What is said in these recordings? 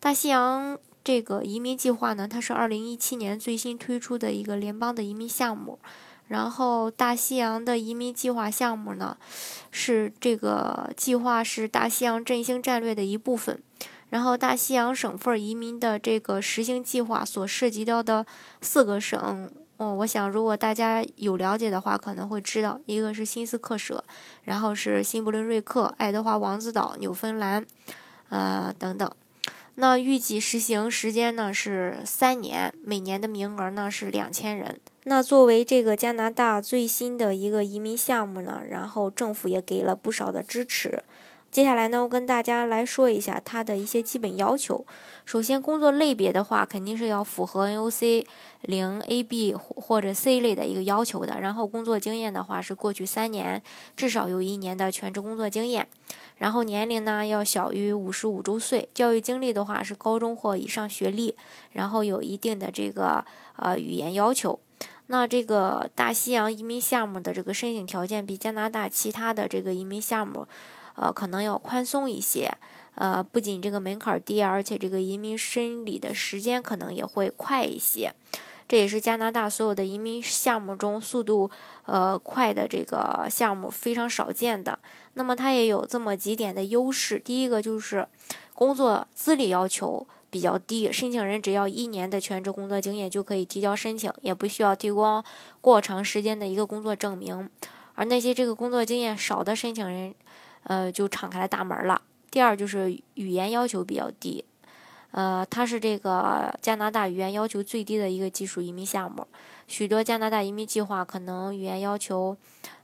大西洋这个移民计划呢，它是二零一七年最新推出的一个联邦的移民项目。然后，大西洋的移民计划项目呢，是这个计划是大西洋振兴战略的一部分。然后，大西洋省份移民的这个实行计划所涉及到的四个省，哦，我想如果大家有了解的话，可能会知道，一个是新斯克舍，然后是新布伦瑞克、爱德华王子岛、纽芬兰，呃，等等。那预计实行时间呢是三年，每年的名额呢是两千人。那作为这个加拿大最新的一个移民项目呢，然后政府也给了不少的支持。接下来呢，我跟大家来说一下它的一些基本要求。首先，工作类别的话，肯定是要符合 NOC 零 A、B 或者 C 类的一个要求的。然后，工作经验的话是过去三年至少有一年的全职工作经验。然后，年龄呢要小于五十五周岁。教育经历的话是高中或以上学历。然后有一定的这个呃语言要求。那这个大西洋移民项目的这个申请条件比加拿大其他的这个移民项目。呃，可能要宽松一些，呃，不仅这个门槛低，而且这个移民审理的时间可能也会快一些。这也是加拿大所有的移民项目中速度呃快的这个项目非常少见的。那么它也有这么几点的优势，第一个就是工作资历要求比较低，申请人只要一年的全职工作经验就可以提交申请，也不需要提供过长时间的一个工作证明。而那些这个工作经验少的申请人，呃，就敞开了大门了。第二就是语言要求比较低，呃，它是这个加拿大语言要求最低的一个技术移民项目。许多加拿大移民计划可能语言要求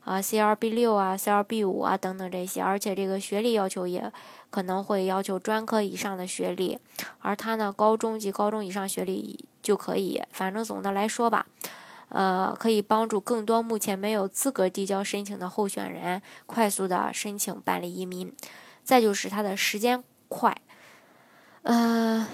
啊 CLB 六啊 CLB 五啊等等这些，而且这个学历要求也可能会要求专科以上的学历，而它呢高中及高中以上学历就可以。反正总的来说吧。呃，可以帮助更多目前没有资格递交申请的候选人快速的申请办理移民。再就是它的时间快，呃，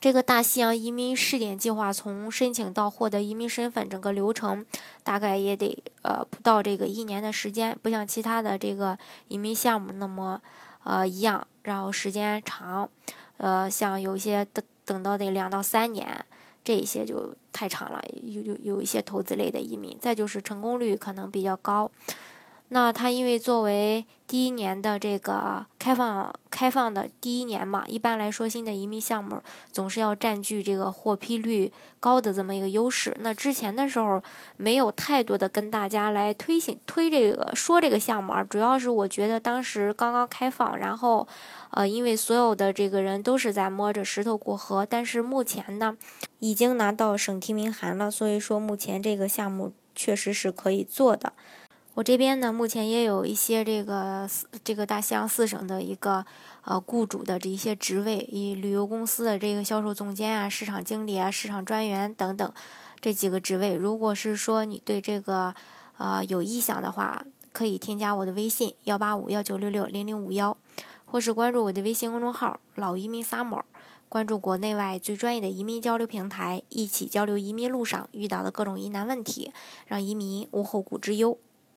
这个大西洋移民试点计划从申请到获得移民身份，整个流程大概也得呃不到这个一年的时间，不像其他的这个移民项目那么呃一样，然后时间长，呃，像有些等等到得两到三年。这一些就太长了，有有有一些投资类的移民，再就是成功率可能比较高。那它因为作为第一年的这个开放开放的第一年嘛，一般来说新的移民项目总是要占据这个获批率高的这么一个优势。那之前的时候没有太多的跟大家来推行推这个说这个项目，主要是我觉得当时刚刚开放，然后呃因为所有的这个人都是在摸着石头过河，但是目前呢已经拿到省提名函了，所以说目前这个项目确实是可以做的。我这边呢，目前也有一些这个这个大西洋四省的一个呃雇主的这一些职位，以旅游公司的这个销售总监啊、市场经理啊、市场专员等等这几个职位。如果是说你对这个呃有意向的话，可以添加我的微信幺八五幺九六六零零五幺，或是关注我的微信公众号“老移民 summer”，关注国内外最专业的移民交流平台，一起交流移民路上遇到的各种疑难问题，让移民无后顾之忧。